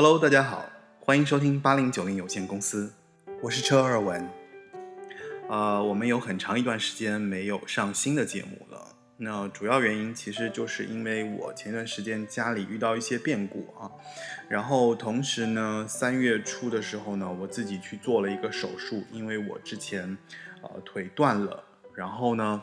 Hello，大家好，欢迎收听八零九零有限公司，我是车二文。呃，我们有很长一段时间没有上新的节目了。那主要原因其实就是因为我前段时间家里遇到一些变故啊，然后同时呢，三月初的时候呢，我自己去做了一个手术，因为我之前呃腿断了，然后呢，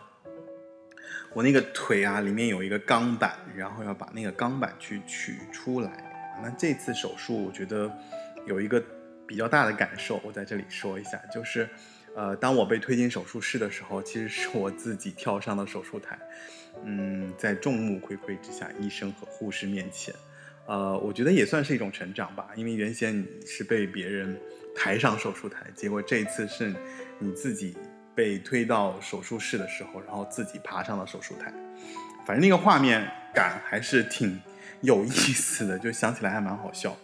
我那个腿啊里面有一个钢板，然后要把那个钢板去取出来。那这次手术我觉得有一个比较大的感受，我在这里说一下，就是。呃，当我被推进手术室的时候，其实是我自己跳上了手术台。嗯，在众目睽睽之下，医生和护士面前，呃，我觉得也算是一种成长吧。因为原先你是被别人抬上手术台，结果这次是你自己被推到手术室的时候，然后自己爬上了手术台。反正那个画面感还是挺有意思的，就想起来还蛮好笑。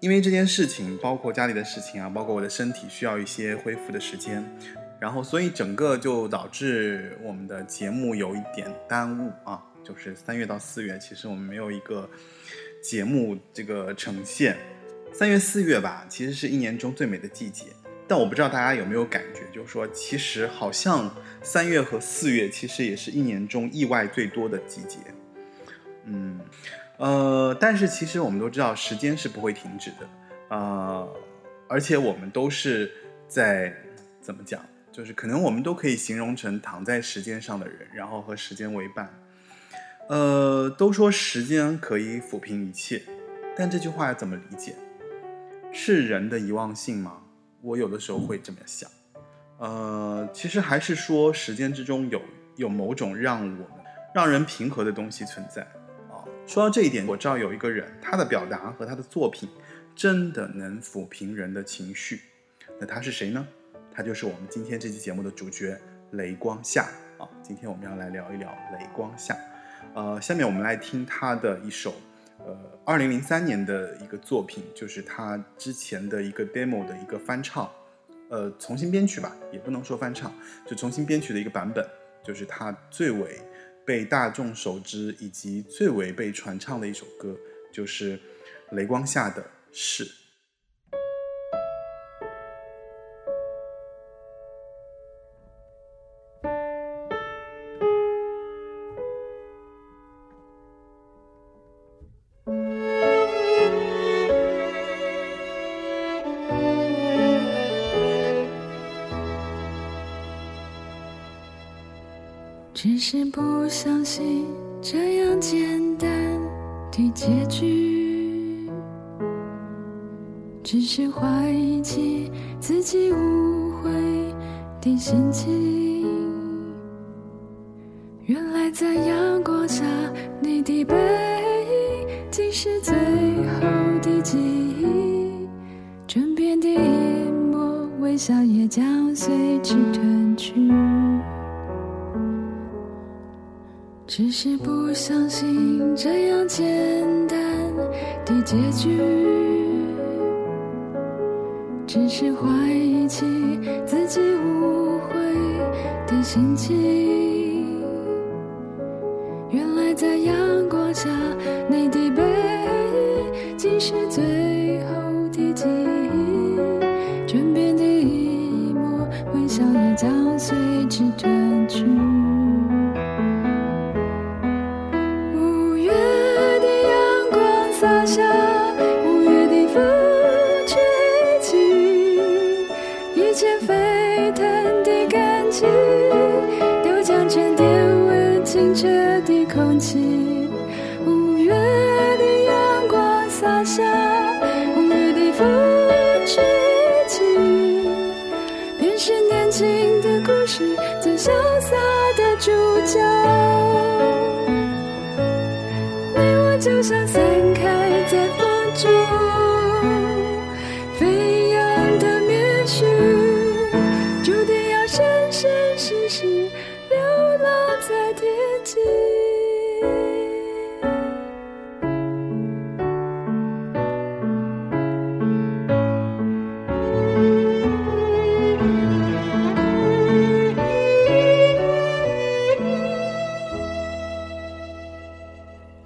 因为这件事情，包括家里的事情啊，包括我的身体需要一些恢复的时间，然后所以整个就导致我们的节目有一点耽误啊。就是三月到四月，其实我们没有一个节目这个呈现。三月四月吧，其实是一年中最美的季节，但我不知道大家有没有感觉，就是说其实好像三月和四月其实也是一年中意外最多的季节。嗯。呃，但是其实我们都知道，时间是不会停止的，呃，而且我们都是在怎么讲，就是可能我们都可以形容成躺在时间上的人，然后和时间为伴。呃，都说时间可以抚平一切，但这句话要怎么理解？是人的遗忘性吗？我有的时候会这么想。呃，其实还是说时间之中有有某种让我们让人平和的东西存在。说到这一点，我知道有一个人，他的表达和他的作品真的能抚平人的情绪。那他是谁呢？他就是我们今天这期节目的主角雷光夏啊。今天我们要来聊一聊雷光夏。呃，下面我们来听他的一首，呃，二零零三年的一个作品，就是他之前的一个 demo 的一个翻唱，呃，重新编曲吧，也不能说翻唱，就重新编曲的一个版本，就是他最为。被大众熟知以及最为被传唱的一首歌，就是雷光下的事。结局，只是怀疑起自己无悔的心情。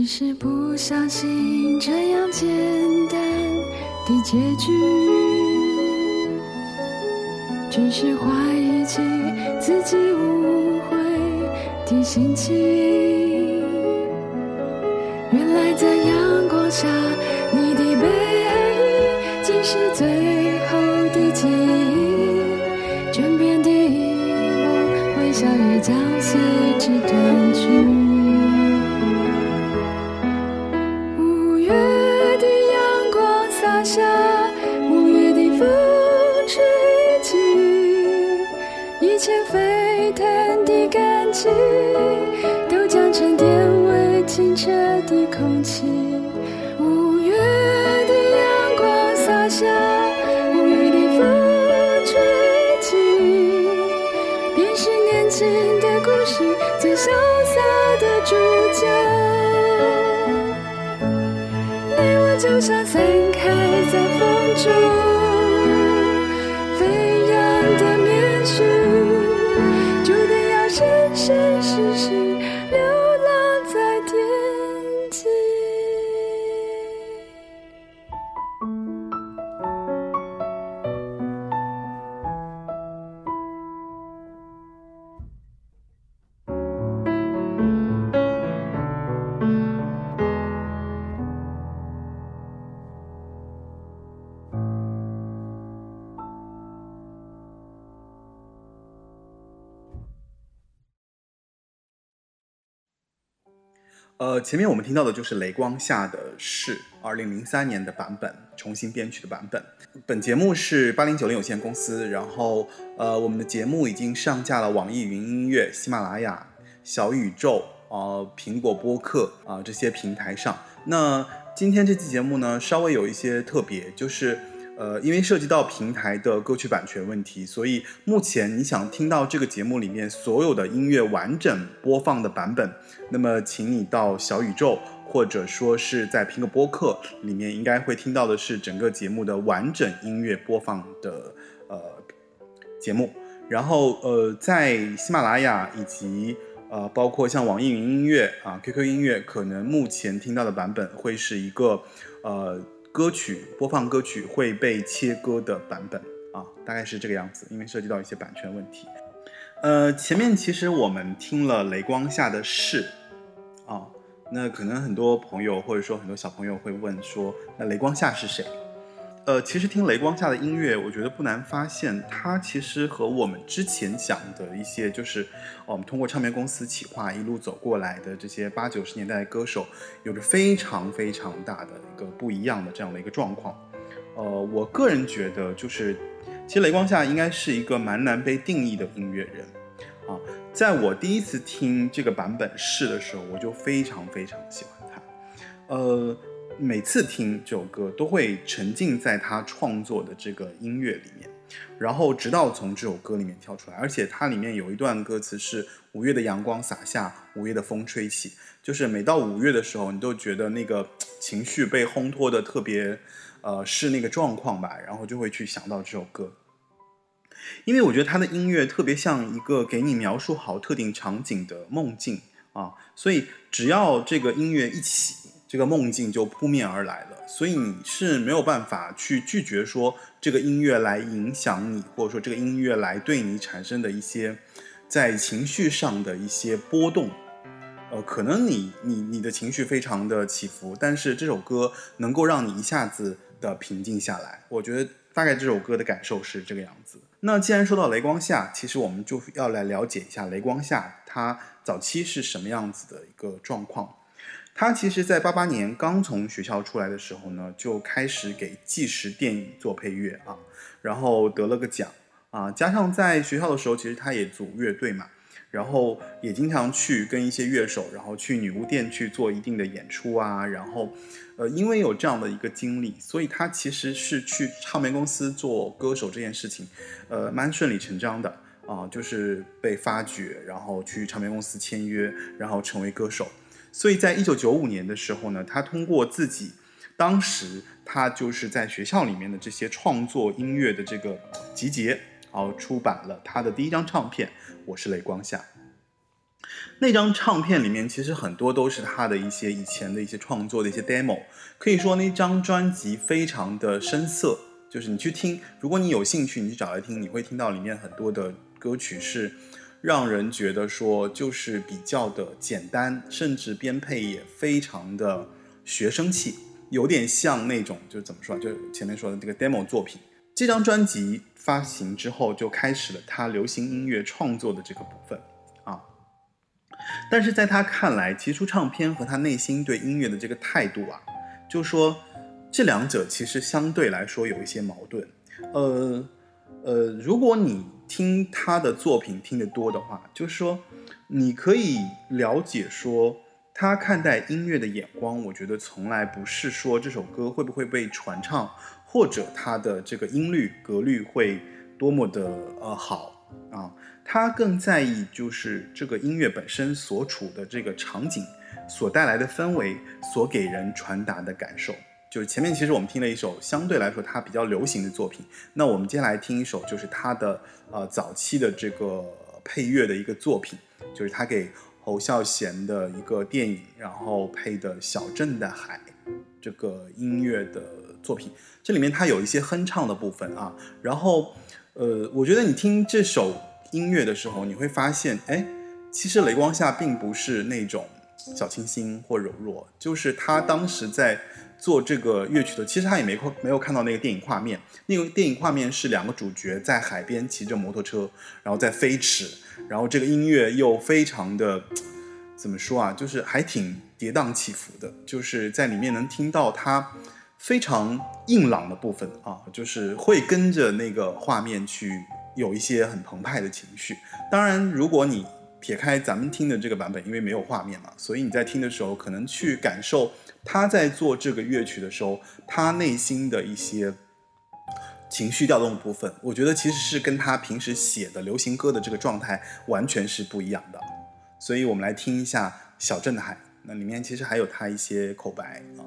只是不相信这样简单的结局，只是怀疑起自己误会的心情。原来在阳光下，你的背影竟是最后的记忆，枕边的一幕微笑也将随之褪去。呃，前面我们听到的就是雷光下的是二零零三年的版本，重新编曲的版本。本节目是八零九零有限公司，然后呃，我们的节目已经上架了网易云音乐、喜马拉雅、小宇宙、呃苹果播客啊、这些平台上。那今天这期节目呢，稍微有一些特别，就是。呃，因为涉及到平台的歌曲版权问题，所以目前你想听到这个节目里面所有的音乐完整播放的版本，那么请你到小宇宙或者说是在苹果播客里面，应该会听到的是整个节目的完整音乐播放的呃节目。然后呃，在喜马拉雅以及呃包括像网易云音乐啊、QQ 音乐，可能目前听到的版本会是一个呃。歌曲播放歌曲会被切割的版本啊，大概是这个样子，因为涉及到一些版权问题。呃，前面其实我们听了雷光下的事啊，那可能很多朋友或者说很多小朋友会问说，那雷光下是谁？呃，其实听雷光下的音乐，我觉得不难发现，它其实和我们之前讲的一些，就是我们通过唱片公司企划一路走过来的这些八九十年代歌手，有着非常非常大的一个不一样的这样的一个状况。呃，我个人觉得，就是其实雷光下应该是一个蛮难被定义的音乐人啊。在我第一次听这个版本是的时候，我就非常非常喜欢他。呃。每次听这首歌，都会沉浸在他创作的这个音乐里面，然后直到从这首歌里面跳出来。而且它里面有一段歌词是“五月的阳光洒下，五月的风吹起”，就是每到五月的时候，你都觉得那个情绪被烘托的特别，呃，是那个状况吧，然后就会去想到这首歌。因为我觉得他的音乐特别像一个给你描述好特定场景的梦境啊，所以只要这个音乐一起。这个梦境就扑面而来了，所以你是没有办法去拒绝说这个音乐来影响你，或者说这个音乐来对你产生的一些在情绪上的一些波动。呃，可能你你你的情绪非常的起伏，但是这首歌能够让你一下子的平静下来。我觉得大概这首歌的感受是这个样子。那既然说到雷光下，其实我们就要来了解一下雷光下它早期是什么样子的一个状况。他其实，在八八年刚从学校出来的时候呢，就开始给纪实电影做配乐啊，然后得了个奖啊。加上在学校的时候，其实他也组乐队嘛，然后也经常去跟一些乐手，然后去女巫店去做一定的演出啊，然后，呃，因为有这样的一个经历，所以他其实是去唱片公司做歌手这件事情，呃，蛮顺理成章的啊，就是被发掘，然后去唱片公司签约，然后成为歌手。所以在一九九五年的时候呢，他通过自己当时他就是在学校里面的这些创作音乐的这个集结，然后出版了他的第一张唱片。我是雷光夏，那张唱片里面其实很多都是他的一些以前的一些创作的一些 demo，可以说那张专辑非常的深色，就是你去听，如果你有兴趣，你去找来听，你会听到里面很多的歌曲是让人觉得说就是比较的简单，甚至编配也非常的学生气，有点像那种就是怎么说，就前面说的这个 demo 作品。这张专辑发行之后，就开始了他流行音乐创作的这个部分啊。但是在他看来，提出唱片和他内心对音乐的这个态度啊，就说这两者其实相对来说有一些矛盾。呃呃，如果你听他的作品听得多的话，就是说你可以了解说他看待音乐的眼光，我觉得从来不是说这首歌会不会被传唱。或者它的这个音律格律会多么的呃好啊？他更在意就是这个音乐本身所处的这个场景所带来的氛围，所给人传达的感受。就是前面其实我们听了一首相对来说他比较流行的作品，那我们接下来听一首就是他的呃早期的这个配乐的一个作品，就是他给侯孝贤的一个电影，然后配的《小镇的海》这个音乐的。作品这里面它有一些哼唱的部分啊，然后，呃，我觉得你听这首音乐的时候，你会发现，哎，其实雷光夏并不是那种小清新或柔弱，就是他当时在做这个乐曲的，其实他也没看没有看到那个电影画面，那个电影画面是两个主角在海边骑着摩托车，然后在飞驰，然后这个音乐又非常的怎么说啊，就是还挺跌宕起伏的，就是在里面能听到他。非常硬朗的部分啊，就是会跟着那个画面去有一些很澎湃的情绪。当然，如果你撇开咱们听的这个版本，因为没有画面嘛，所以你在听的时候，可能去感受他在做这个乐曲的时候，他内心的一些情绪调动部分，我觉得其实是跟他平时写的流行歌的这个状态完全是不一样的。所以我们来听一下《小镇的海》，那里面其实还有他一些口白啊。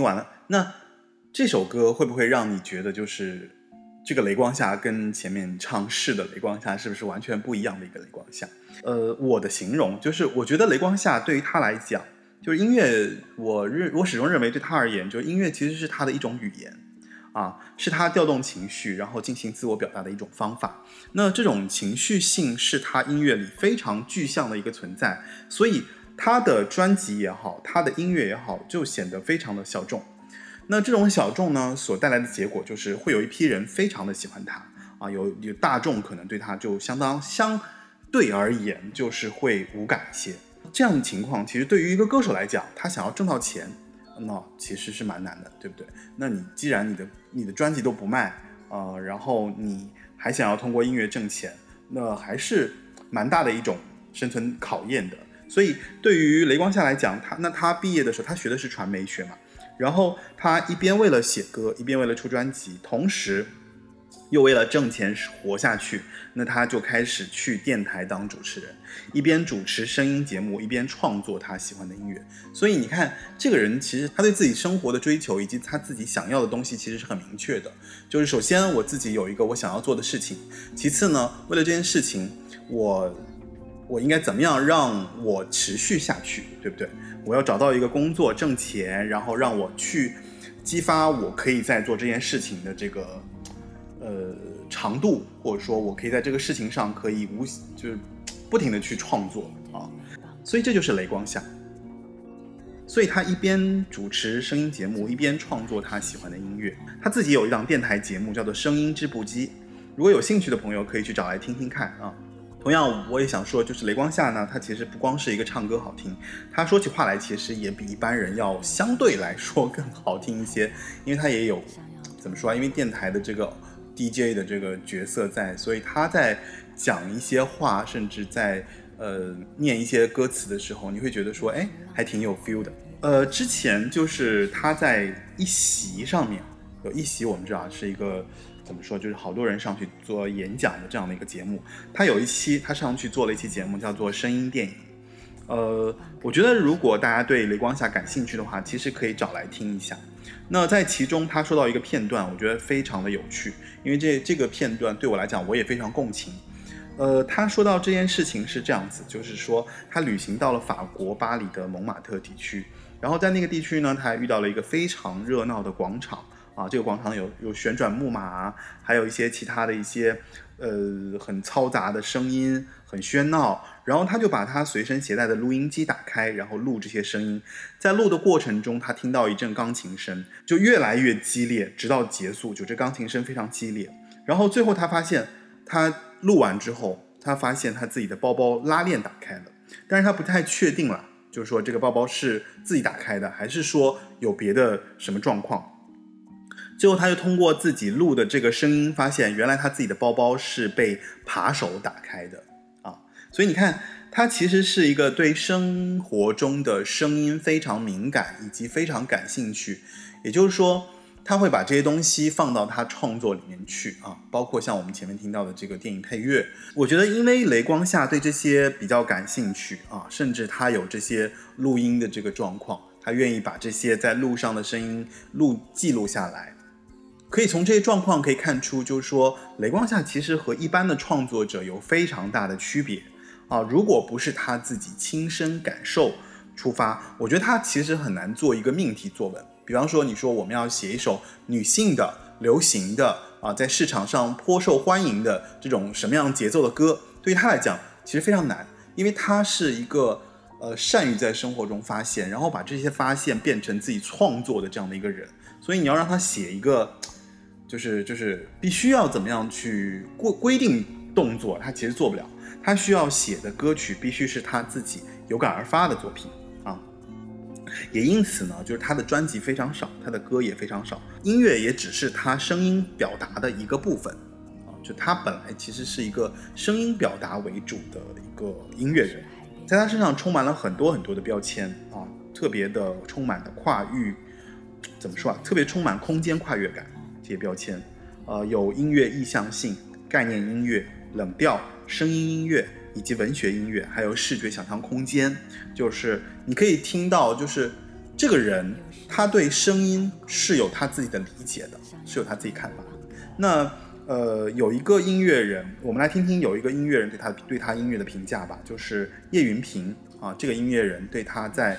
听完了，那这首歌会不会让你觉得就是这个雷光下跟前面唱是的雷光下是不是完全不一样的一个雷光下？呃，我的形容就是，我觉得雷光下对于他来讲，就是音乐，我认我始终认为对他而言，就是音乐其实是他的一种语言。啊，是他调动情绪，然后进行自我表达的一种方法。那这种情绪性是他音乐里非常具象的一个存在，所以他的专辑也好，他的音乐也好，就显得非常的小众。那这种小众呢，所带来的结果就是会有一批人非常的喜欢他啊，有有大众可能对他就相当相对而言就是会无感一些。这样的情况其实对于一个歌手来讲，他想要挣到钱。那其实是蛮难的，对不对？那你既然你的你的专辑都不卖，呃，然后你还想要通过音乐挣钱，那还是蛮大的一种生存考验的。所以对于雷光夏来讲，他那他毕业的时候，他学的是传媒学嘛，然后他一边为了写歌，一边为了出专辑，同时。又为了挣钱活下去，那他就开始去电台当主持人，一边主持声音节目，一边创作他喜欢的音乐。所以你看，这个人其实他对自己生活的追求以及他自己想要的东西其实是很明确的。就是首先我自己有一个我想要做的事情，其次呢，为了这件事情，我我应该怎么样让我持续下去，对不对？我要找到一个工作挣钱，然后让我去激发我可以在做这件事情的这个。呃，长度，或者说我可以在这个事情上可以无就是不停的去创作啊，所以这就是雷光下。所以他一边主持声音节目，一边创作他喜欢的音乐。他自己有一档电台节目叫做《声音织布机》，如果有兴趣的朋友可以去找来听听看啊。同样，我也想说，就是雷光下呢，他其实不光是一个唱歌好听，他说起话来其实也比一般人要相对来说更好听一些，因为他也有怎么说啊？因为电台的这个。DJ 的这个角色在，所以他在讲一些话，甚至在呃念一些歌词的时候，你会觉得说，哎，还挺有 feel 的。呃，之前就是他在一席上面有一席，我们知道是一个怎么说，就是好多人上去做演讲的这样的一个节目。他有一期他上去做了一期节目，叫做声音电影。呃，我觉得如果大家对雷光下感兴趣的话，其实可以找来听一下。那在其中，他说到一个片段，我觉得非常的有趣，因为这这个片段对我来讲，我也非常共情。呃，他说到这件事情是这样子，就是说他旅行到了法国巴黎的蒙马特地区，然后在那个地区呢，他还遇到了一个非常热闹的广场啊，这个广场有有旋转木马，还有一些其他的一些。呃，很嘈杂的声音，很喧闹。然后他就把他随身携带的录音机打开，然后录这些声音。在录的过程中，他听到一阵钢琴声，就越来越激烈，直到结束，就这钢琴声非常激烈。然后最后他发现，他录完之后，他发现他自己的包包拉链打开了，但是他不太确定了，就是说这个包包是自己打开的，还是说有别的什么状况。最后，他就通过自己录的这个声音，发现原来他自己的包包是被扒手打开的啊！所以你看，他其实是一个对生活中的声音非常敏感以及非常感兴趣。也就是说，他会把这些东西放到他创作里面去啊，包括像我们前面听到的这个电影配乐。我觉得，因为雷光下对这些比较感兴趣啊，甚至他有这些录音的这个状况，他愿意把这些在路上的声音录记录下来。可以从这些状况可以看出，就是说雷光夏其实和一般的创作者有非常大的区别啊。如果不是他自己亲身感受出发，我觉得他其实很难做一个命题作文。比方说，你说我们要写一首女性的、流行的啊，在市场上颇受欢迎的这种什么样节奏的歌，对于他来讲其实非常难，因为他是一个呃善于在生活中发现，然后把这些发现变成自己创作的这样的一个人。所以你要让他写一个。就是就是必须要怎么样去规规定动作，他其实做不了。他需要写的歌曲必须是他自己有感而发的作品啊。也因此呢，就是他的专辑非常少，他的歌也非常少，音乐也只是他声音表达的一个部分啊。就他本来其实是一个声音表达为主的一个音乐人，在他身上充满了很多很多的标签啊，特别的充满的跨域，怎么说啊？特别充满空间跨越感。贴标签，呃，有音乐意向性、概念音乐、冷调、声音音乐以及文学音乐，还有视觉想象空间。就是你可以听到，就是这个人他对声音是有他自己的理解的，是有他自己看法。那呃，有一个音乐人，我们来听听有一个音乐人对他对他音乐的评价吧，就是叶云平啊，这个音乐人对他在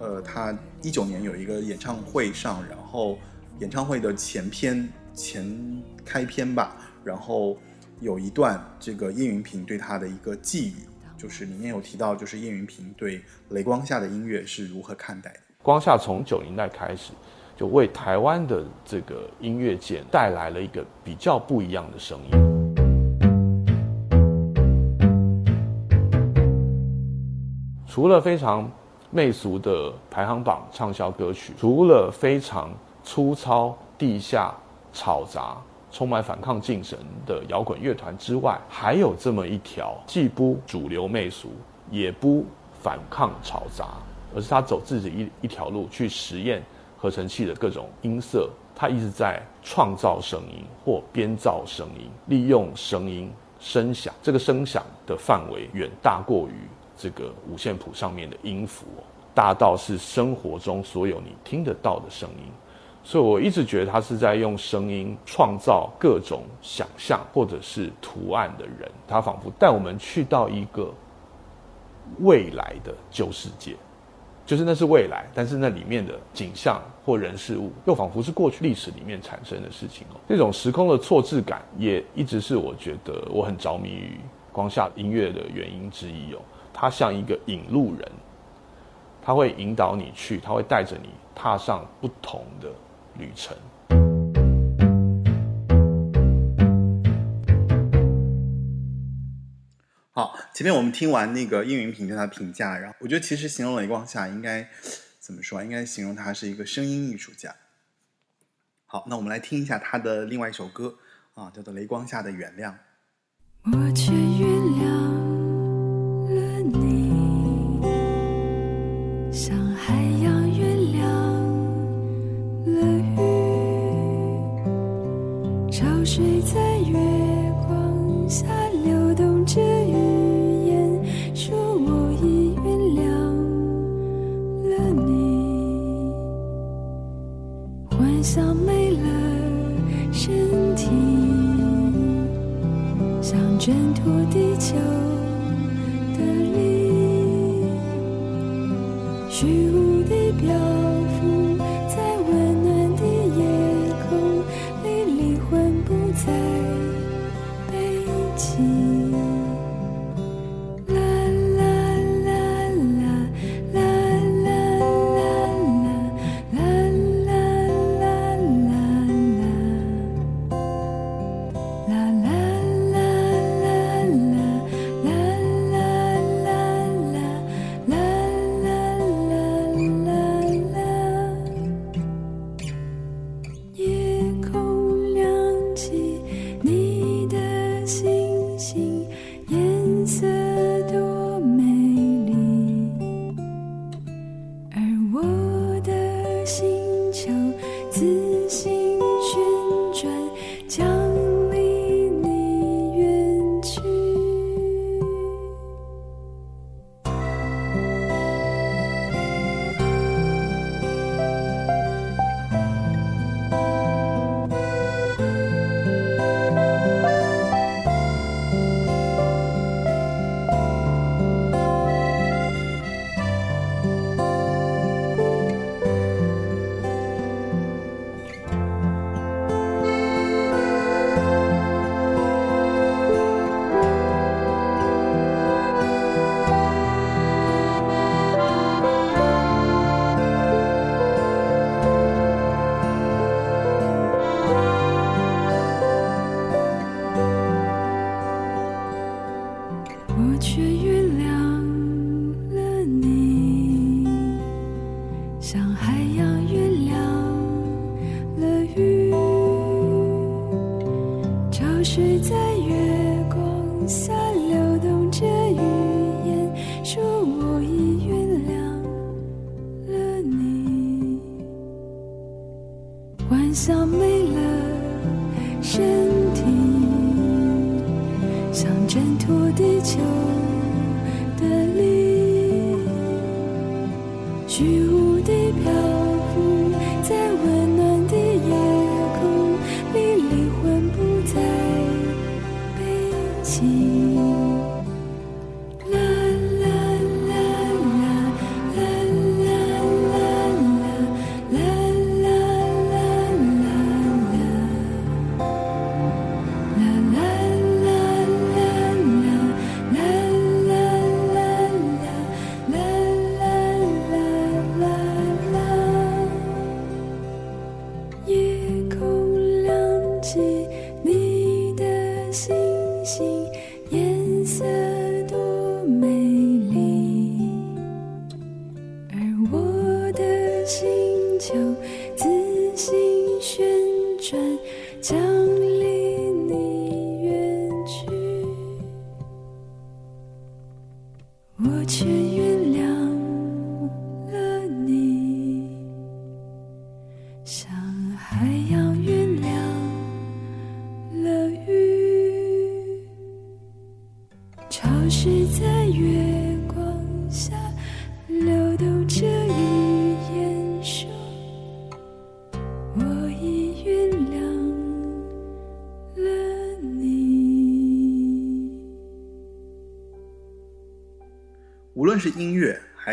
呃他一九年有一个演唱会上，然后演唱会的前篇前开篇吧，然后有一段这个叶云平对他的一个寄语，就是里面有提到，就是叶云平对雷光下的音乐是如何看待的。光下从九零代开始，就为台湾的这个音乐界带来了一个比较不一样的声音。除了非常媚俗的排行榜畅销歌曲，除了非常粗糙、地下、吵杂、充满反抗精神的摇滚乐团之外，还有这么一条既不主流媚俗，也不反抗吵杂，而是他走自己一一条路去实验合成器的各种音色，他一直在创造声音或编造声音，利用声音声响，这个声响的范围远大过于这个五线谱上面的音符，大到是生活中所有你听得到的声音。所以我一直觉得他是在用声音创造各种想象或者是图案的人，他仿佛带我们去到一个未来的旧世界，就是那是未来，但是那里面的景象或人事物，又仿佛是过去历史里面产生的事情哦。这种时空的错置感，也一直是我觉得我很着迷于光下音乐的原因之一哦。它像一个引路人，他会引导你去，他会带着你踏上不同的旅程。好，前面我们听完那个应云平对他的评价，然后我觉得其实形容雷光夏应该怎么说？应该形容他是一个声音艺术家。好，那我们来听一下他的另外一首歌啊，叫做《雷光下的原谅》。我却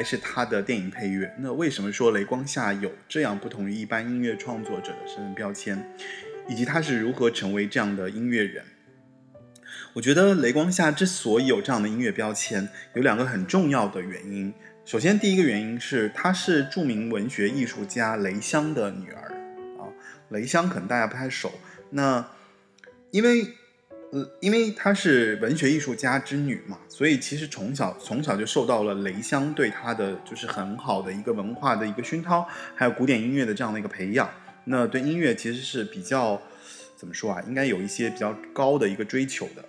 是他的电影配乐，那为什么说雷光下有这样不同于一般音乐创作者的身份标签，以及他是如何成为这样的音乐人？我觉得雷光下之所以有这样的音乐标签，有两个很重要的原因。首先，第一个原因是他是著名文学艺术家雷香的女儿啊。雷香可能大家不太熟，那因为呃，因为她是文学艺术家之女嘛，所以其实从小从小就受到了雷香对她的就是很好的一个文化的一个熏陶，还有古典音乐的这样的一个培养。那对音乐其实是比较怎么说啊？应该有一些比较高的一个追求的。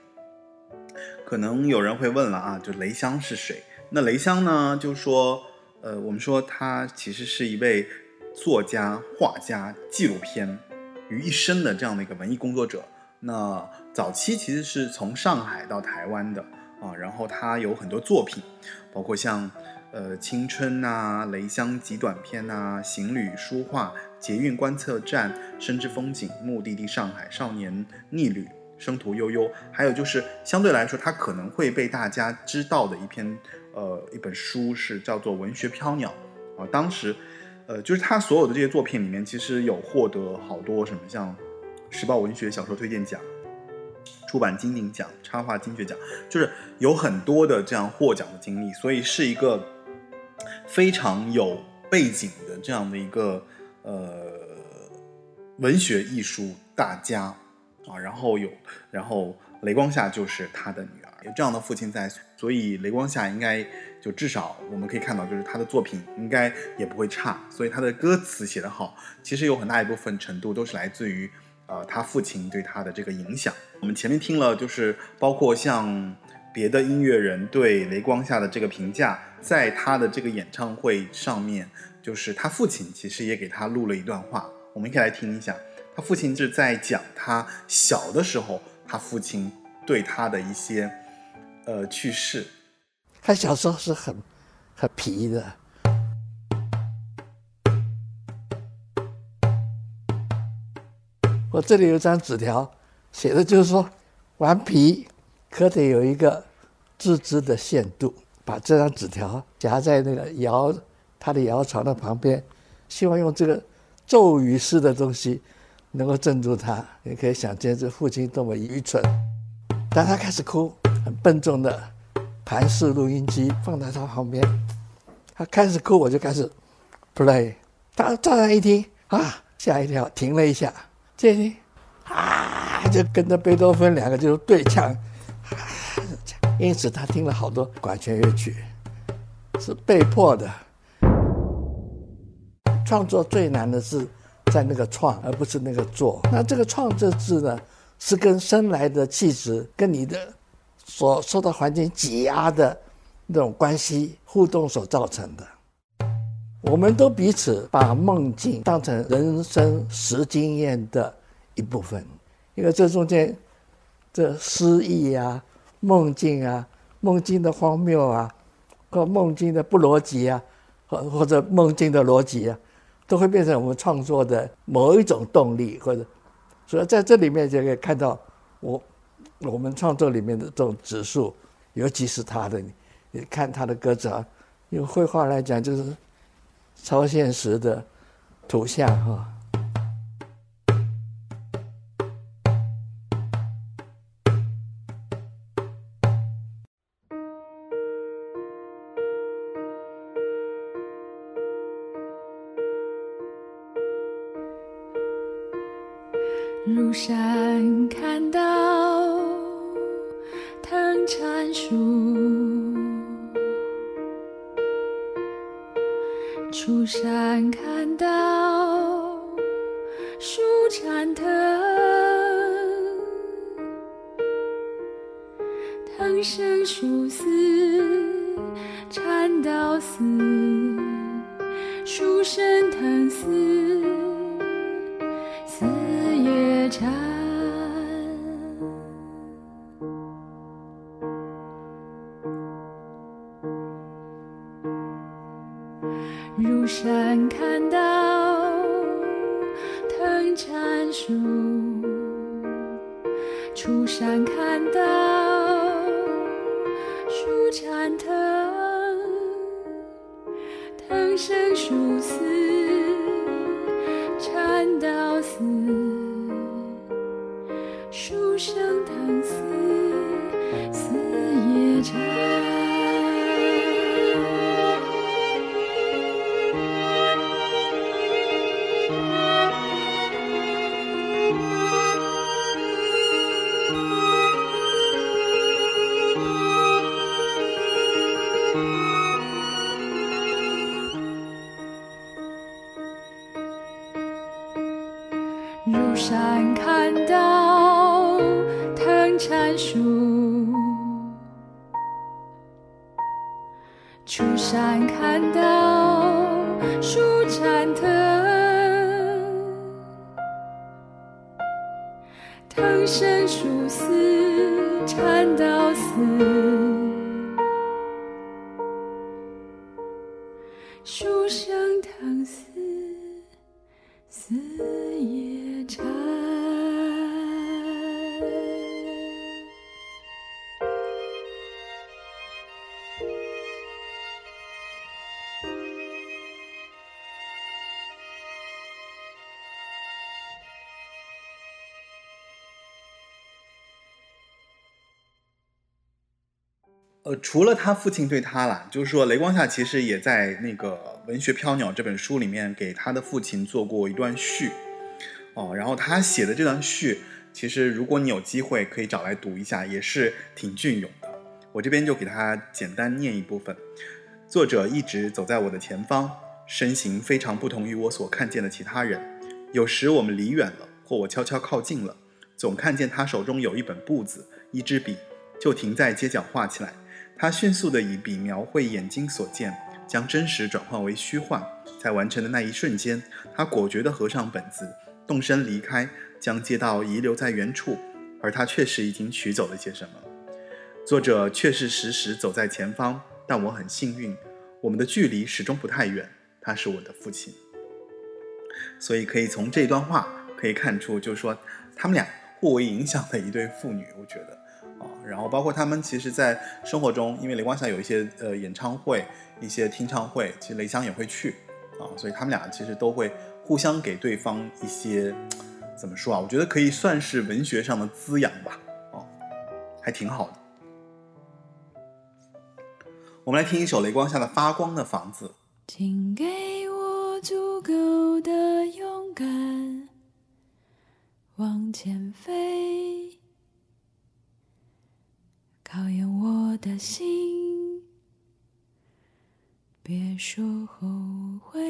可能有人会问了啊，就雷香是谁？那雷香呢，就说呃，我们说她其实是一位作家、画家、纪录片于一身的这样的一个文艺工作者。那早期其实是从上海到台湾的啊，然后他有很多作品，包括像呃青春呐、雷香极短篇呐、行旅书画、捷运观测站、深知风景、目的地上海、少年逆旅。生途悠悠，还有就是相对来说，他可能会被大家知道的一篇呃一本书是叫做《文学飘鸟》啊。当时，呃，就是他所有的这些作品里面，其实有获得好多什么像时报文学小说推荐奖、出版金鼎奖、插画金爵奖，就是有很多的这样获奖的经历，所以是一个非常有背景的这样的一个呃文学艺术大家。啊，然后有，然后雷光夏就是他的女儿，有这样的父亲在，所以雷光夏应该就至少我们可以看到，就是他的作品应该也不会差，所以他的歌词写得好，其实有很大一部分程度都是来自于呃他父亲对他的这个影响。我们前面听了，就是包括像别的音乐人对雷光下的这个评价，在他的这个演唱会上面，就是他父亲其实也给他录了一段话，我们可以来听一下。他父亲是在讲他小的时候，他父亲对他的一些呃去世。他小时候是很很皮的。我这里有张纸条，写的就是说，顽皮可得有一个自知的限度。把这张纸条夹在那个摇他的摇床的旁边，希望用这个咒语式的东西。能够镇住他，你可以想见这父亲多么愚蠢。当他开始哭，很笨重的盘式录音机放在他旁边，他开始哭，我就开始 play。他乍然一听啊，吓一跳，停了一下，这一听啊，就跟着贝多芬两个就对唱。啊因此，他听了好多管弦乐曲，是被迫的。创作最难的是。在那个创，而不是那个做。那这个创这字呢，是跟生来的气质，跟你的所受到环境挤压的那种关系互动所造成的。我们都彼此把梦境当成人生实经验的一部分，因为这中间这诗意啊、梦境啊、梦境的荒谬啊，或梦境的不逻辑啊，或或者梦境的逻辑啊。都会变成我们创作的某一种动力，或者，所以在这里面就可以看到我我们创作里面的这种指数，尤其是他的，你看他的歌词啊，用绘画来讲就是超现实的图像哈。路上看到藤缠树，呃，除了他父亲对他啦，就是说雷光夏其实也在那个《文学飘鸟》这本书里面给他的父亲做过一段序，哦，然后他写的这段序，其实如果你有机会可以找来读一下，也是挺隽永的。我这边就给他简单念一部分。作者一直走在我的前方，身形非常不同于我所看见的其他人。有时我们离远了，或我悄悄靠近了，总看见他手中有一本簿子，一支笔，就停在街角画起来。他迅速地以笔描绘眼睛所见，将真实转换为虚幻。在完成的那一瞬间，他果决地合上本子，动身离开，将街道遗留在原处。而他确实已经取走了些什么。作者确实实实走在前方，但我很幸运，我们的距离始终不太远。他是我的父亲，所以可以从这段话可以看出，就是说他们俩互为影响的一对父女。我觉得。啊，然后包括他们其实，在生活中，因为雷光夏有一些呃演唱会、一些听唱会，其实雷香也会去啊，所以他们俩其实都会互相给对方一些怎么说啊？我觉得可以算是文学上的滋养吧，哦，还挺好的。我们来听一首雷光夏的《发光的房子》。请给我足够的勇敢，往前飞。考验我的心，别说后悔。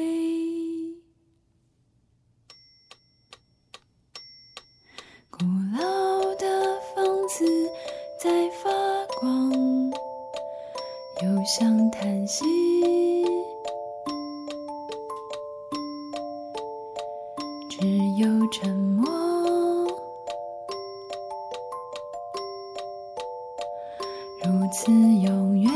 古老的房子在发光，又像叹息。只有沉默。此永远，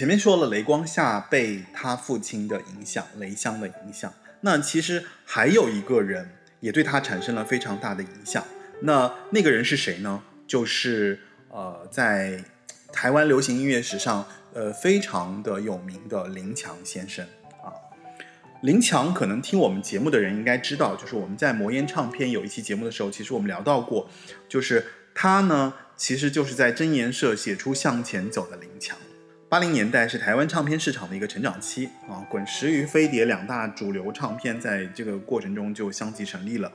前面说了，雷光夏被他父亲的影响，雷香的影响。那其实还有一个人也对他产生了非常大的影响。那那个人是谁呢？就是呃，在台湾流行音乐史上，呃，非常的有名的林强先生啊。林强可能听我们节目的人应该知道，就是我们在魔岩唱片有一期节目的时候，其实我们聊到过，就是他呢，其实就是在真言社写出《向前走》的林强。八零年代是台湾唱片市场的一个成长期啊，滚石与飞碟两大主流唱片在这个过程中就相继成立了，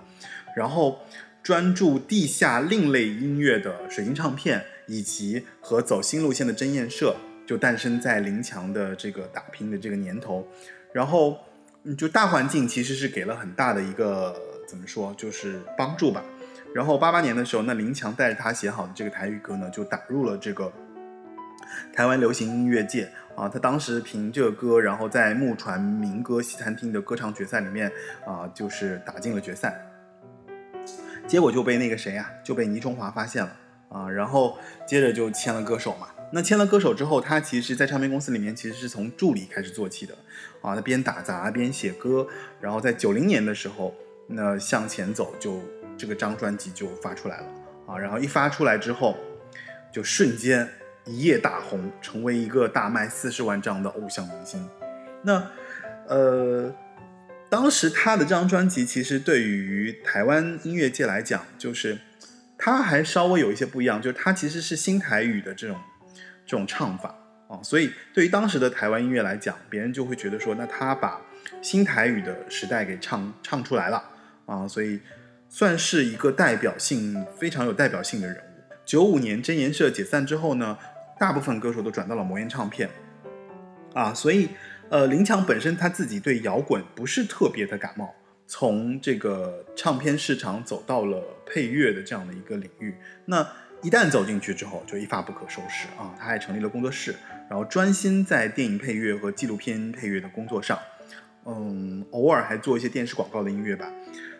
然后专注地下另类音乐的水晶唱片以及和走新路线的真燕社就诞生在林强的这个打拼的这个年头，然后就大环境其实是给了很大的一个怎么说就是帮助吧，然后八八年的时候，那林强带着他写好的这个台语歌呢，就打入了这个。台湾流行音乐界啊，他当时凭这个歌，然后在木船民歌西餐厅的歌唱决赛里面啊，就是打进了决赛。结果就被那个谁啊，就被倪崇华发现了啊，然后接着就签了歌手嘛。那签了歌手之后，他其实，在唱片公司里面其实是从助理开始做起的啊，他边打杂边写歌，然后在九零年的时候，那向前走就这个张专辑就发出来了啊，然后一发出来之后，就瞬间。一夜大红，成为一个大卖四十万张的偶像明星。那，呃，当时他的这张专辑其实对于台湾音乐界来讲，就是他还稍微有一些不一样，就是他其实是新台语的这种这种唱法啊，所以对于当时的台湾音乐来讲，别人就会觉得说，那他把新台语的时代给唱唱出来了啊，所以算是一个代表性非常有代表性的人物。九五年真言社解散之后呢？大部分歌手都转到了魔岩唱片，啊，所以，呃，林强本身他自己对摇滚不是特别的感冒，从这个唱片市场走到了配乐的这样的一个领域，那一旦走进去之后，就一发不可收拾啊！他还成立了工作室，然后专心在电影配乐和纪录片配乐的工作上，嗯，偶尔还做一些电视广告的音乐吧。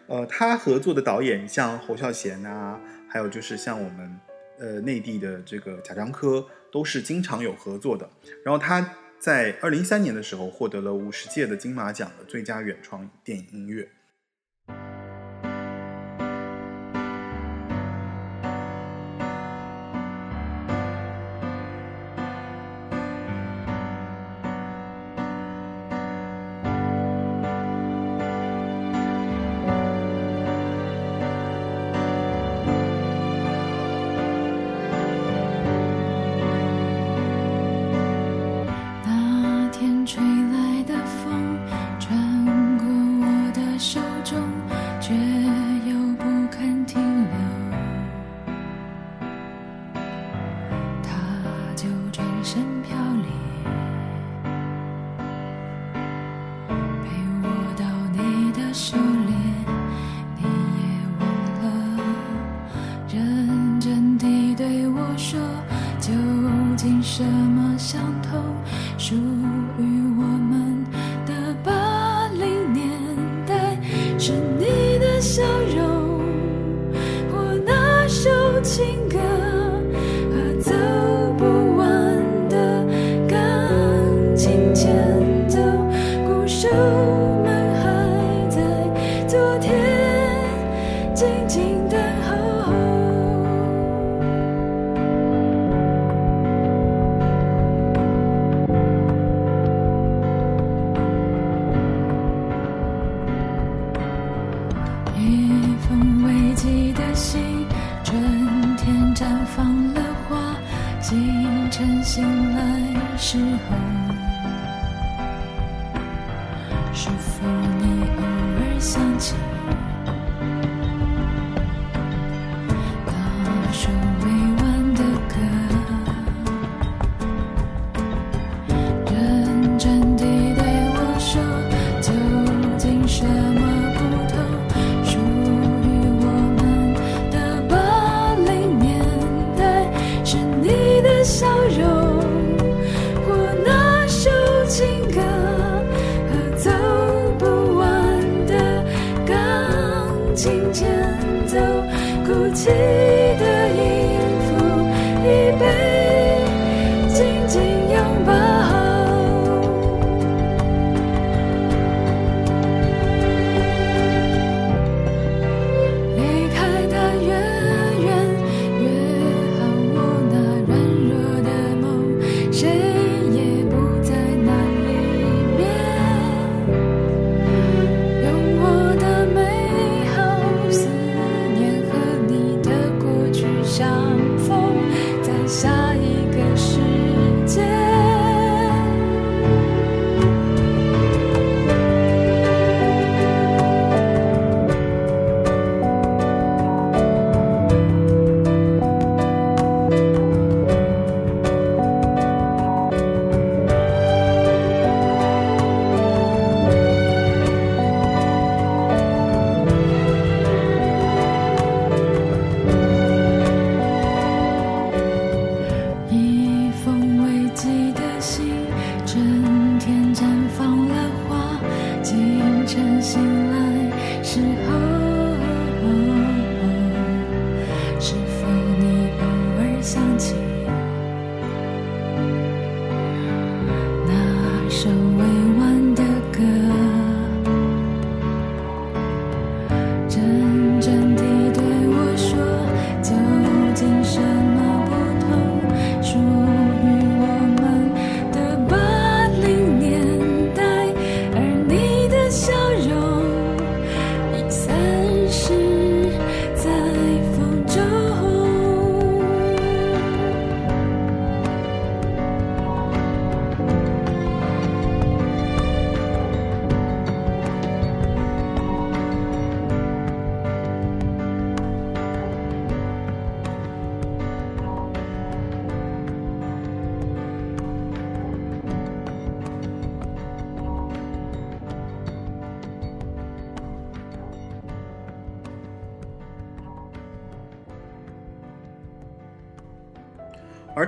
呃，他合作的导演像侯孝贤啊，还有就是像我们呃内地的这个贾樟柯。都是经常有合作的。然后他在二零一三年的时候获得了五十届的金马奖的最佳原创电影音乐。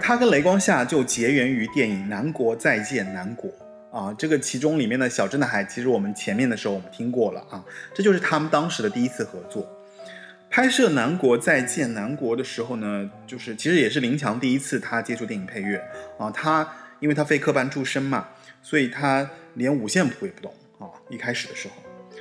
他跟雷光夏就结缘于电影《南国再见南国》啊，这个其中里面的小镇的海，其实我们前面的时候我们听过了啊，这就是他们当时的第一次合作。拍摄《南国再见南国》的时候呢，就是其实也是林强第一次他接触电影配乐啊，他因为他非科班出身嘛，所以他连五线谱也不懂啊，一开始的时候，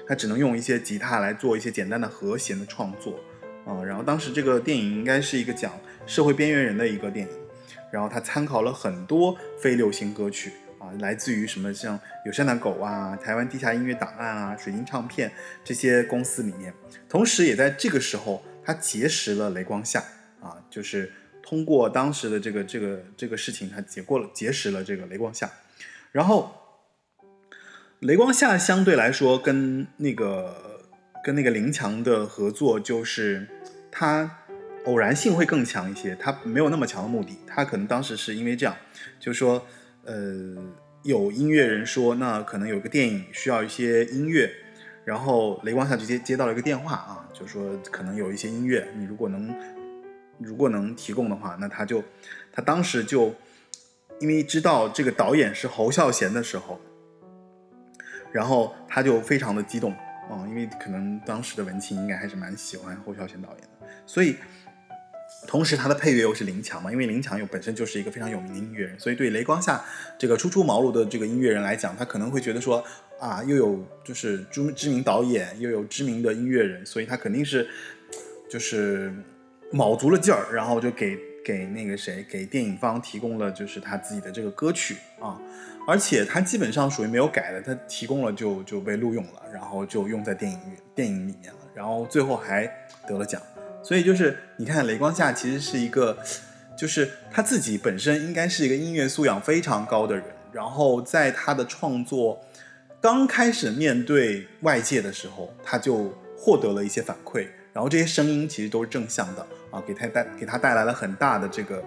他只能用一些吉他来做一些简单的和弦的创作啊，然后当时这个电影应该是一个讲社会边缘人的一个电影。然后他参考了很多非流行歌曲啊，来自于什么像友善的狗啊、台湾地下音乐档案啊、水晶唱片这些公司里面，同时也在这个时候，他结识了雷光夏啊，就是通过当时的这个这个这个事情，他结过了结识了这个雷光夏，然后雷光夏相对来说跟那个跟那个林强的合作，就是他。偶然性会更强一些，他没有那么强的目的，他可能当时是因为这样，就是说，呃，有音乐人说，那可能有个电影需要一些音乐，然后雷光夏直接接到了一个电话啊，就说可能有一些音乐，你如果能如果能提供的话，那他就他当时就因为知道这个导演是侯孝贤的时候，然后他就非常的激动啊、因为可能当时的文青应该还是蛮喜欢侯孝贤导演的，所以。同时，他的配乐又是林强嘛，因为林强又本身就是一个非常有名的音乐人，所以对雷光夏这个初出茅庐的这个音乐人来讲，他可能会觉得说啊，又有就是知知名导演，又有知名的音乐人，所以他肯定是就是卯足了劲儿，然后就给给那个谁，给电影方提供了就是他自己的这个歌曲啊，而且他基本上属于没有改的，他提供了就就被录用了，然后就用在电影电影里面了，然后最后还得了奖。所以就是你看雷光夏其实是一个，就是他自己本身应该是一个音乐素养非常高的人，然后在他的创作刚开始面对外界的时候，他就获得了一些反馈，然后这些声音其实都是正向的啊，给他带给他带来了很大的这个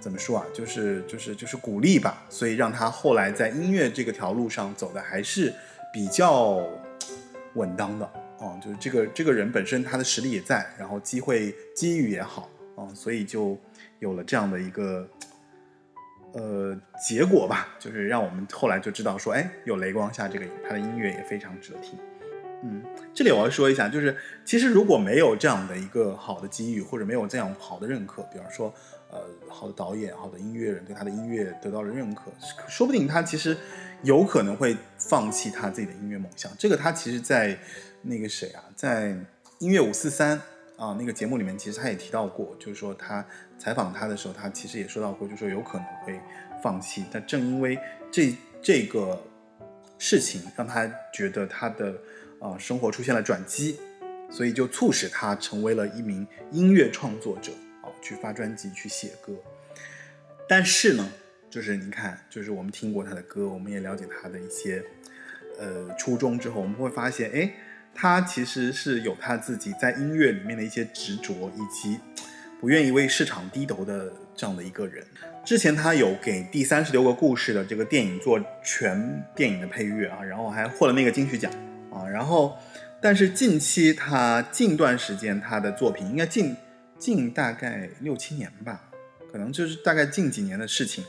怎么说啊，就是就是就是鼓励吧，所以让他后来在音乐这个条路上走的还是比较稳当的啊，就是这个这个人本身他的实力也在，然后机会机遇也好啊，所以就有了这样的一个。呃，结果吧，就是让我们后来就知道说，哎，有雷光下这个他的音乐也非常值得听。嗯，这里我要说一下，就是其实如果没有这样的一个好的机遇，或者没有这样好的认可，比方说，呃，好的导演、好的音乐人对他的音乐得到了认可，说不定他其实有可能会放弃他自己的音乐梦想。这个他其实，在那个谁啊，在音乐五四三。啊，那个节目里面其实他也提到过，就是说他采访他的时候，他其实也说到过，就说有可能会放弃。但正因为这这个事情让他觉得他的啊生活出现了转机，所以就促使他成为了一名音乐创作者啊，去发专辑、去写歌。但是呢，就是你看，就是我们听过他的歌，我们也了解他的一些呃初衷之后，我们会发现，哎。他其实是有他自己在音乐里面的一些执着，以及不愿意为市场低头的这样的一个人。之前他有给第三十六个故事的这个电影做全电影的配乐啊，然后还获了那个金曲奖啊。然后，但是近期他近段时间他的作品，应该近近大概六七年吧，可能就是大概近几年的事情。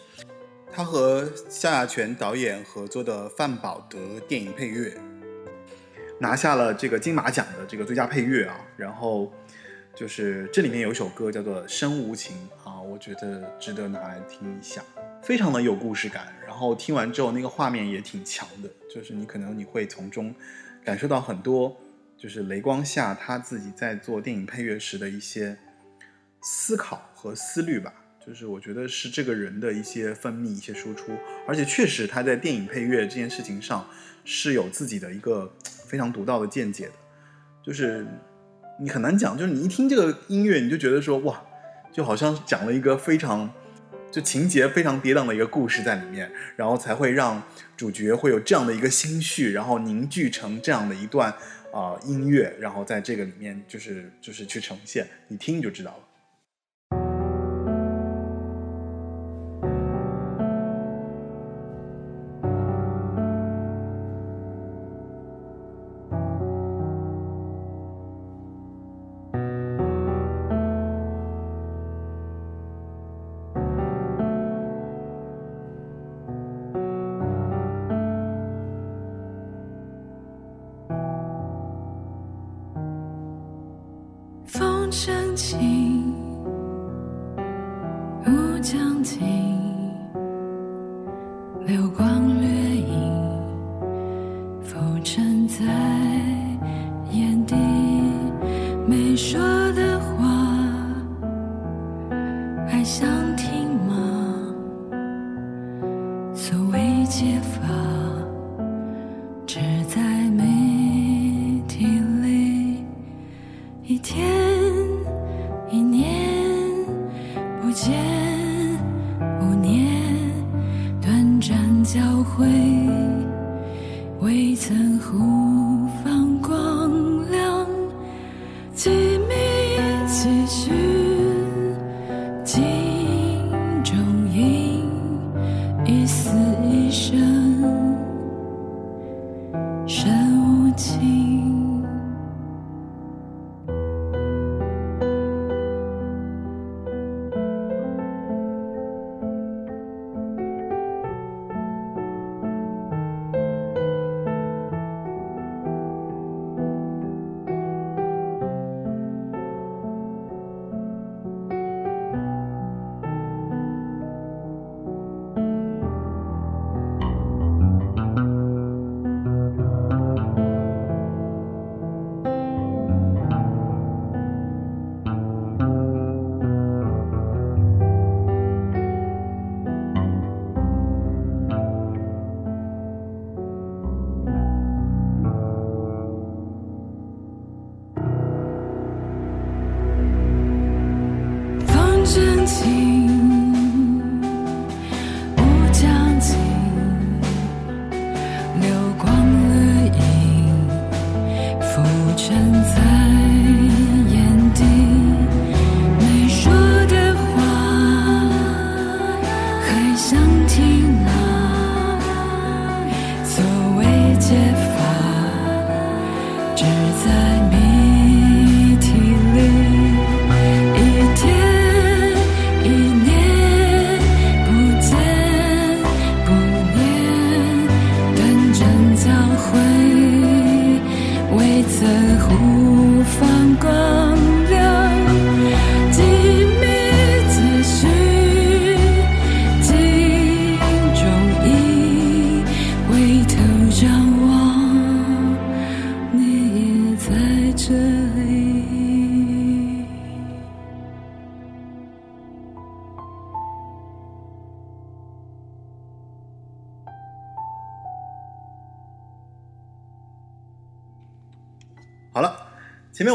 他和萧亚全导演合作的范宝德电影配乐。拿下了这个金马奖的这个最佳配乐啊，然后就是这里面有一首歌叫做《生无情》啊，我觉得值得拿来听一下，非常的有故事感。然后听完之后，那个画面也挺强的，就是你可能你会从中感受到很多，就是雷光下他自己在做电影配乐时的一些思考和思虑吧。就是我觉得是这个人的一些分泌、一些输出，而且确实他在电影配乐这件事情上是有自己的一个。非常独到的见解，就是你很难讲，就是你一听这个音乐，你就觉得说哇，就好像讲了一个非常就情节非常跌宕的一个故事在里面，然后才会让主角会有这样的一个心绪，然后凝聚成这样的一段啊音乐，然后在这个里面就是就是去呈现，你听你就知道了。一天，一年，不见，五年，短暂交汇。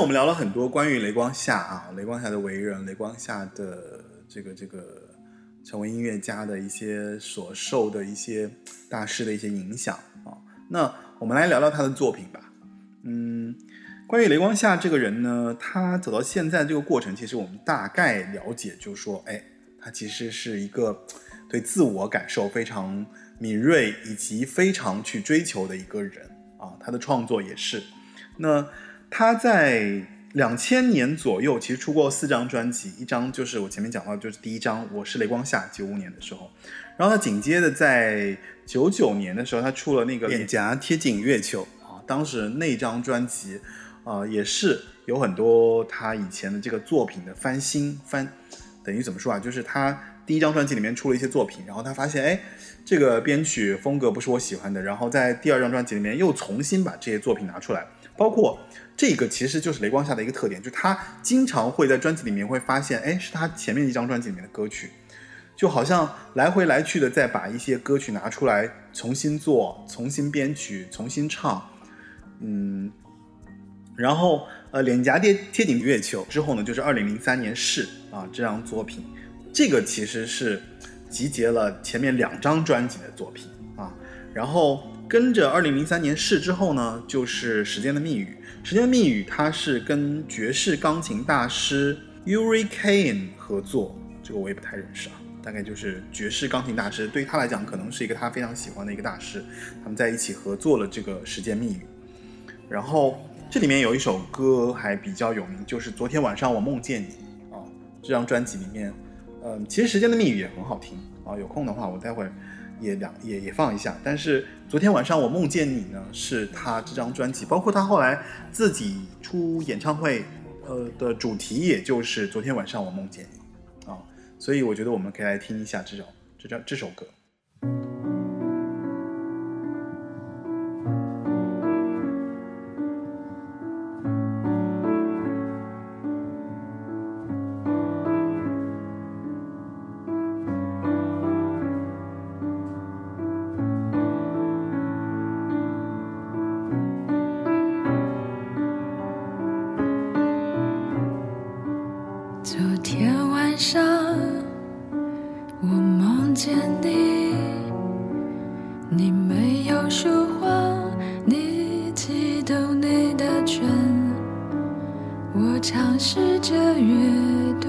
我们聊了很多关于雷光夏啊，雷光夏的为人，雷光夏的这个这个成为音乐家的一些所受的一些大师的一些影响啊。那我们来聊聊他的作品吧。嗯，关于雷光夏这个人呢，他走到现在这个过程，其实我们大概了解，就是说，哎，他其实是一个对自我感受非常敏锐以及非常去追求的一个人啊。他的创作也是。那他在两千年左右，其实出过四张专辑，一张就是我前面讲到，就是第一张《我是雷光下》，九五年的时候，然后他紧接着在九九年的时候，他出了那个《脸颊贴近月球》啊，当时那张专辑，啊、也是有很多他以前的这个作品的翻新翻，等于怎么说啊？就是他第一张专辑里面出了一些作品，然后他发现，哎，这个编曲风格不是我喜欢的，然后在第二张专辑里面又重新把这些作品拿出来，包括这个其实就是雷光下的一个特点，就是他经常会在专辑里面会发现，哎，是他前面一张专辑里面的歌曲，就好像来回来去的再把一些歌曲拿出来重新做、重新编曲、重新唱，嗯，然后呃，脸颊贴贴紧月球之后呢，就是二零零三年是啊这张作品，这个其实是集结了前面两张专辑的作品啊，然后跟着二零零三年试之后呢，就是时间的密语。时间的密语它是跟爵士钢琴大师 Uri Kane 合作，这个我也不太认识啊，大概就是爵士钢琴大师，对于他来讲可能是一个他非常喜欢的一个大师，他们在一起合作了这个时间密语。然后这里面有一首歌还比较有名，就是昨天晚上我梦见你啊，这张专辑里面，嗯，其实时间的密语也很好听啊，有空的话我待会儿也两也也放一下。但是昨天晚上我梦见你呢，是他这张专辑，包括他后来自己出演唱会，呃的主题也就是昨天晚上我梦见你啊，所以我觉得我们可以来听一下这首这张这首歌。见你，你没有说话，你激动你的唇，我尝试着阅读，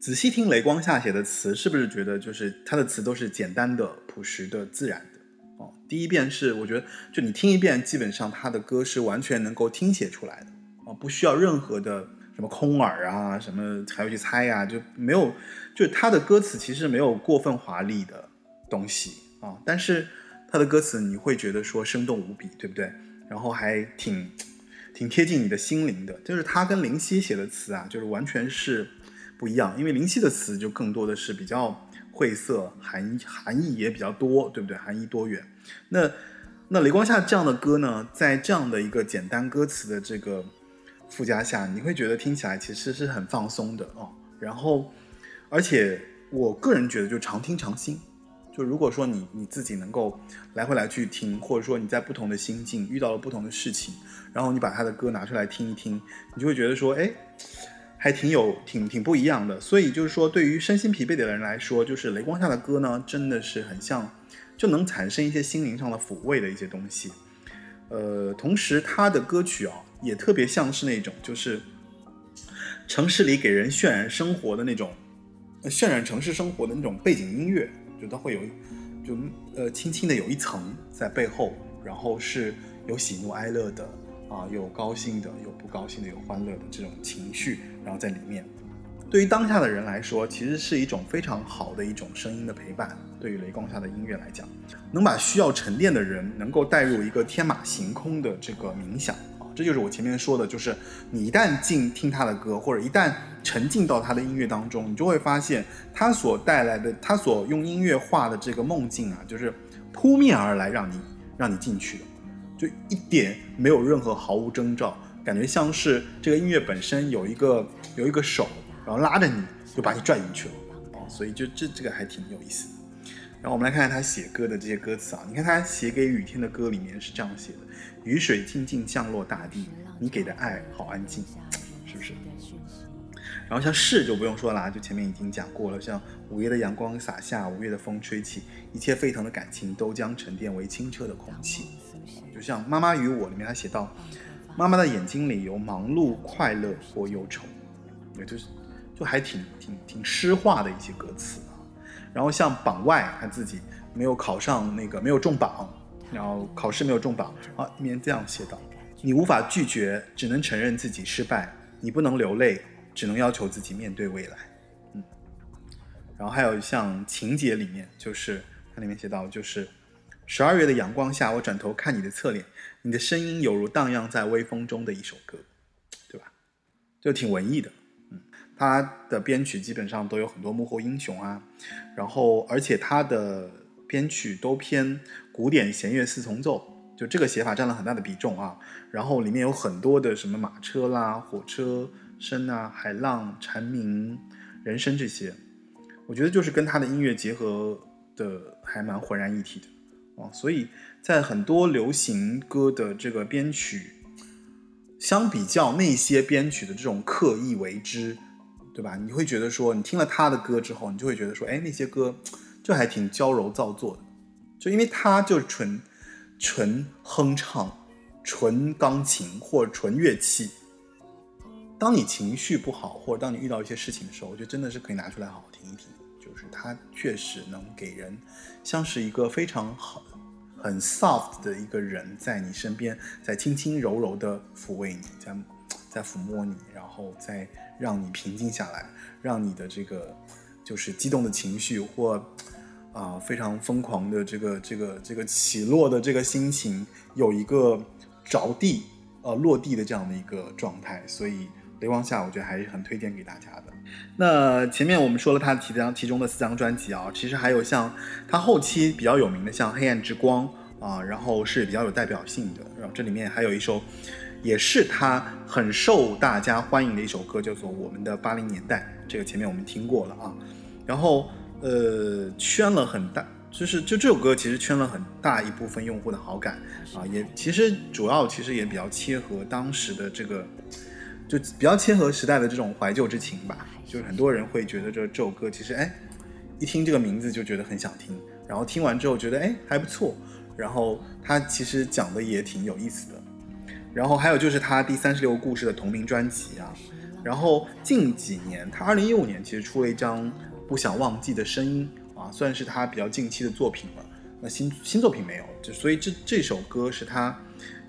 仔细听雷光下写的词，是不是觉得就是他的词都是简单的、朴实的、自然的？哦，第一遍是我觉得，就你听一遍，基本上他的歌是完全能够听写出来的，哦，不需要任何的什么空耳啊，什么还要去猜呀、就没有，就是他的歌词其实没有过分华丽的东西啊，但是他的歌词你会觉得说生动无比，对不对？然后还挺挺贴近你的心灵的，就是他跟林夕写的词啊，就是完全是不一样，因为林夕的词就更多的是比较晦涩，含含义也比较多，对不对？含义多元。那那雷光夏这样的歌呢，在这样的一个简单歌词的这个附加下，你会觉得听起来其实是很放松的哦。然后，而且我个人觉得就常听常新。就如果说你你自己能够来回来去听，或者说你在不同的心境遇到了不同的事情，然后你把他的歌拿出来听一听，你就会觉得说，哎，还挺有挺挺不一样的。所以就是说，对于身心疲惫的人来说，就是雷光下的歌呢，真的是很像，就能产生一些心灵上的抚慰的一些东西。呃，同时他的歌曲啊，也特别像是那种就是城市里给人渲染生活的那种，渲染城市生活的那种背景音乐，就它会有，就呃轻轻的有一层在背后，然后是有喜怒哀乐的啊，有高兴的，有不高兴的，有欢乐的这种情绪，然后在里面。对于当下的人来说，其实是一种非常好的一种声音的陪伴。对于雷光下的音乐来讲，能把需要沉淀的人能够带入一个天马行空的这个冥想啊，这就是我前面说的，就是你一旦进听他的歌，或者一旦沉浸到他的音乐当中，你就会发现他所带来的，他所用音乐化的这个梦境啊，就是扑面而来，让你让你进去的，就一点没有任何毫无征兆，感觉像是这个音乐本身有一个有一个手，然后拉着你就把你拽进去了哦，所以就这这个还挺有意思的。然后我们来看看他写歌的这些歌词啊，你看他写给雨天的歌里面是这样写的：雨水静静降落大地，你给的爱好安静，是不是？然后像是就不用说了啊，就前面已经讲过了，像午夜的阳光洒下，五月的风吹起，一切沸腾的感情都将沉淀为清澈的空气。就像《妈妈与我》里面他写到，妈妈的眼睛里有忙碌、快乐或忧愁，也就是就还挺挺挺诗化的一些歌词啊。然后像榜外他自己没有考上那个没有中榜，然后考试没有中榜啊，里面这样写道：你无法拒绝，只能承认自己失败；你不能流泪，只能要求自己面对未来。嗯，然后还有像情节里面，就是它里面写到，就是十二月的阳光下，我转头看你的侧脸，你的声音犹如荡漾在微风中的一首歌，对吧？就挺文艺的。嗯，他的编曲基本上都有很多幕后英雄啊，然后而且他的编曲都偏古典弦乐四重奏，就这个写法占了很大的比重啊。然后里面有很多的什么马车啦、火车声啊、海浪、蝉鸣、人声这些，我觉得就是跟他的音乐结合的还蛮浑然一体的哦。所以在很多流行歌的这个编曲，相比较那些编曲的这种刻意为之，对吧？你会觉得说，你听了他的歌之后，你就会觉得说，哎，那些歌就还挺娇柔造作的，就因为他就是纯纯哼唱。纯钢琴或纯乐器，当你情绪不好，或者当你遇到一些事情的时候，我觉得真的是可以拿出来好好听一听。就是它确实能给人像是一个非常好、很 soft 的一个人在你身边，在轻轻柔柔的抚慰你，在在抚摸你，然后再让你平静下来，让你的这个就是激动的情绪或啊非常疯狂的这个这个这个起落的这个心情有一个。着地，呃，落地的这样的一个状态，所以《雷光下》我觉得还是很推荐给大家的。那前面我们说了他提张其中的四张专辑啊，其实还有像他后期比较有名的，像《黑暗之光》啊，然后是比较有代表性的。然后这里面还有一首，也是他很受大家欢迎的一首歌，叫做《我们的八零年代》。这个前面我们听过了啊，然后呃，圈了很大。就是就这首歌其实圈了很大一部分用户的好感啊，也其实主要其实也比较切合当时的这个，就比较切合时代的这种怀旧之情吧。就是很多人会觉得这这首歌其实哎，一听这个名字就觉得很想听，然后听完之后觉得哎还不错，然后它其实讲的也挺有意思的。然后还有就是他第三十六个故事的同名专辑啊，然后近几年他二零一五年其实出了一张不想忘记的声音。啊，算是他比较近期的作品了。那新新作品没有，就所以这这首歌是他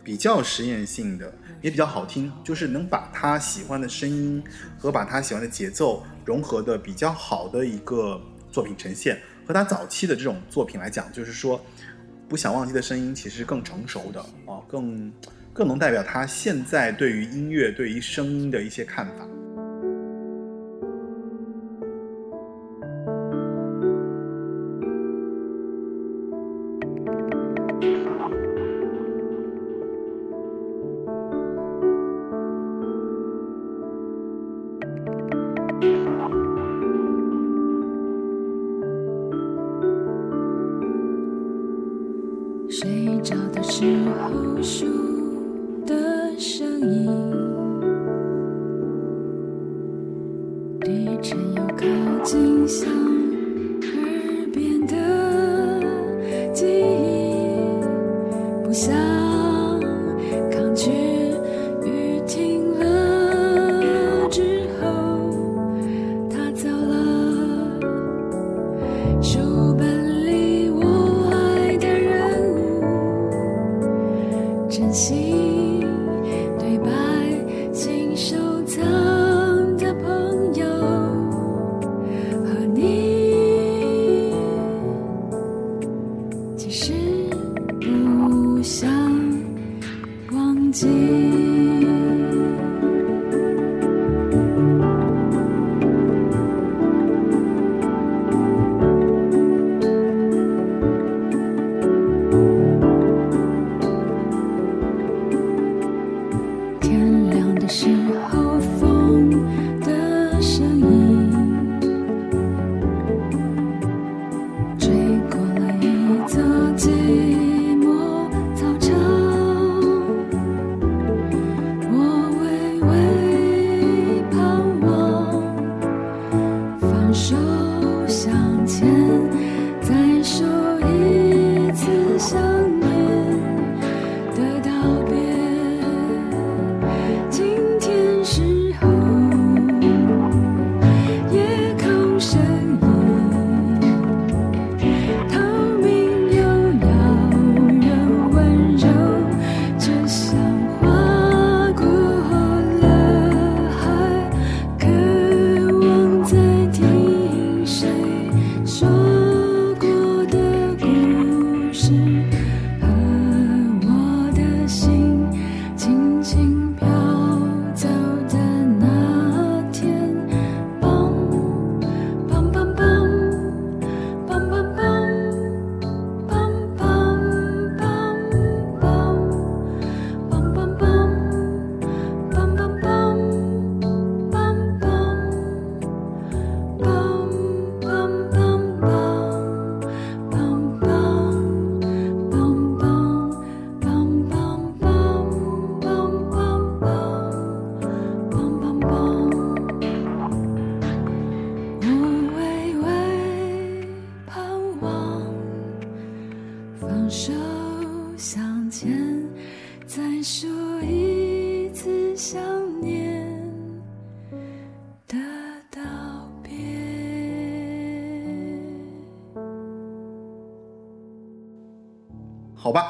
比较实验性的，也比较好听，就是能把他喜欢的声音和把他喜欢的节奏融合的比较好的一个作品呈现。和他早期的这种作品来讲，就是说不想忘记的声音其实更成熟的啊，更更能代表他现在对于音乐、对于声音的一些看法。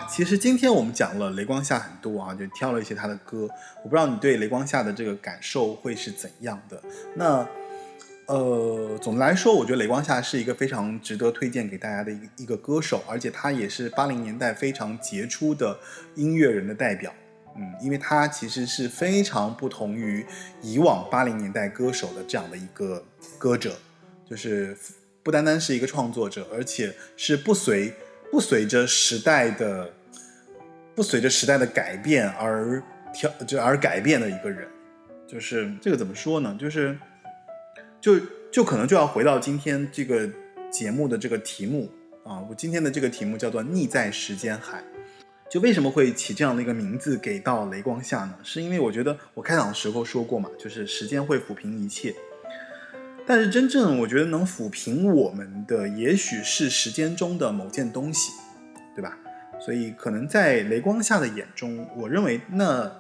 其实今天我们讲了雷光夏很多啊，就挑了一些他的歌。我不知道你对雷光夏的这个感受会是怎样的。那呃，总的来说，我觉得雷光夏是一个非常值得推荐给大家的一个一个歌手，而且他也是八零年代非常杰出的音乐人的代表。嗯，因为他其实是非常不同于以往八零年代歌手的这样的一个歌者，就是不单单是一个创作者，而且是不随不随着时代的不随着时代的改变而调就而改变的一个人。就是这个怎么说呢？就是就就可能就要回到今天这个节目的这个题目啊，我今天的这个题目叫做“逆在时间海”。就为什么会起这样的一个名字给到雷光下呢？是因为我觉得我开场的时候说过嘛，就是时间会抚平一切，但是真正我觉得能抚平我们的，也许是时间中的某件东西，所以可能在雷光下的眼中，我认为那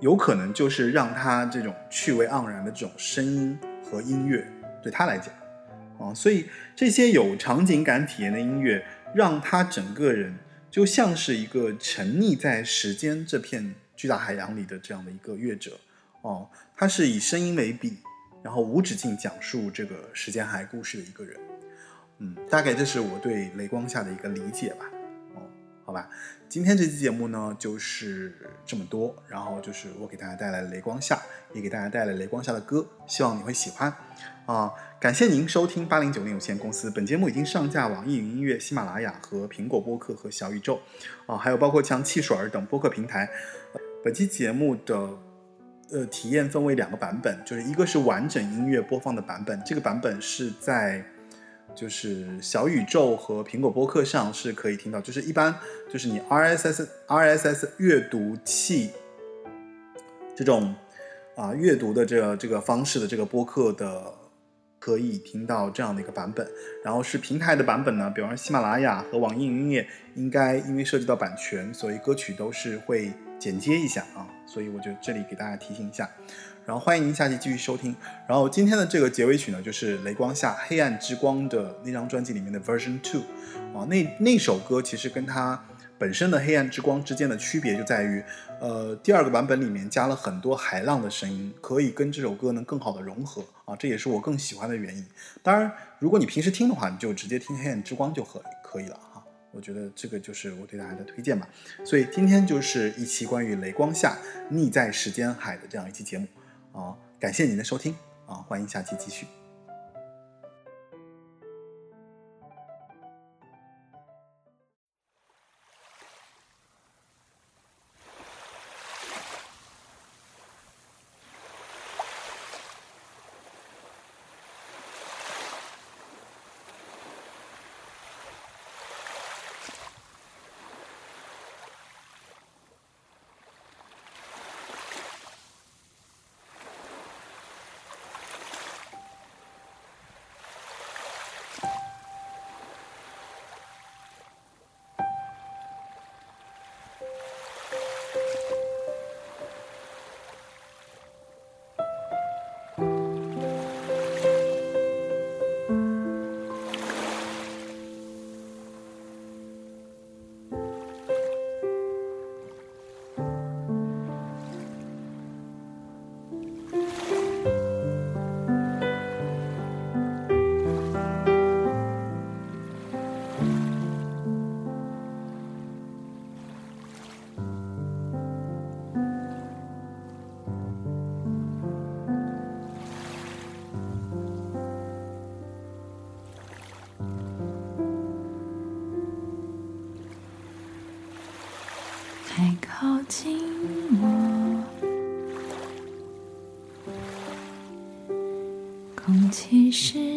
有可能就是让他这种趣味盎然的这种声音和音乐，对他来讲，啊，所以这些有场景感体验的音乐，让他整个人。就像是一个沉溺在时间这片巨大海洋里的这样的一个乐者，哦，他是以声音为笔，然后无止境讲述这个时间海故事的一个人，嗯，大概这是我对雷光下的一个理解吧，好吧，今天这期节目呢就是这么多，然后就是我给大家带来雷光夏，也给大家带来雷光夏的歌，希望你会喜欢。啊，感谢您收听八零九零有限公司。本节目已经上架网易云音乐、喜马拉雅和苹果播客和小宇宙，啊，还有包括像汽水儿等播客平台。本期节目的呃体验分为两个版本，就是一个是完整音乐播放的版本，这个版本是在就是小宇宙和苹果播客上是可以听到，就是一般就是你 RSS RSS 阅读器这种啊阅读的这这个方式的这个播客的。可以听到这样的一个版本，然后是平台的版本呢，比方说喜马拉雅和网易云音乐，应该因为涉及到版权，所以歌曲都是会剪接一下啊，所以我就这里给大家提醒一下，然后欢迎您下期继续收听，然后今天的这个结尾曲呢，就是雷光下黑暗之光的那张专辑里面的 Version Two，啊，那那首歌其实跟它。本身的黑暗之光之间的区别就在于，呃，第二个版本里面加了很多海浪的声音，可以跟这首歌能更好的融合啊，这也是我更喜欢的原因。当然，如果你平时听的话，你就直接听黑暗之光就可可以了哈。我觉得这个就是我对大家的推荐吧。所以今天就是一期关于雷光下溺在时间海的这样一期节目啊，感谢您的收听啊，欢迎下期继续。空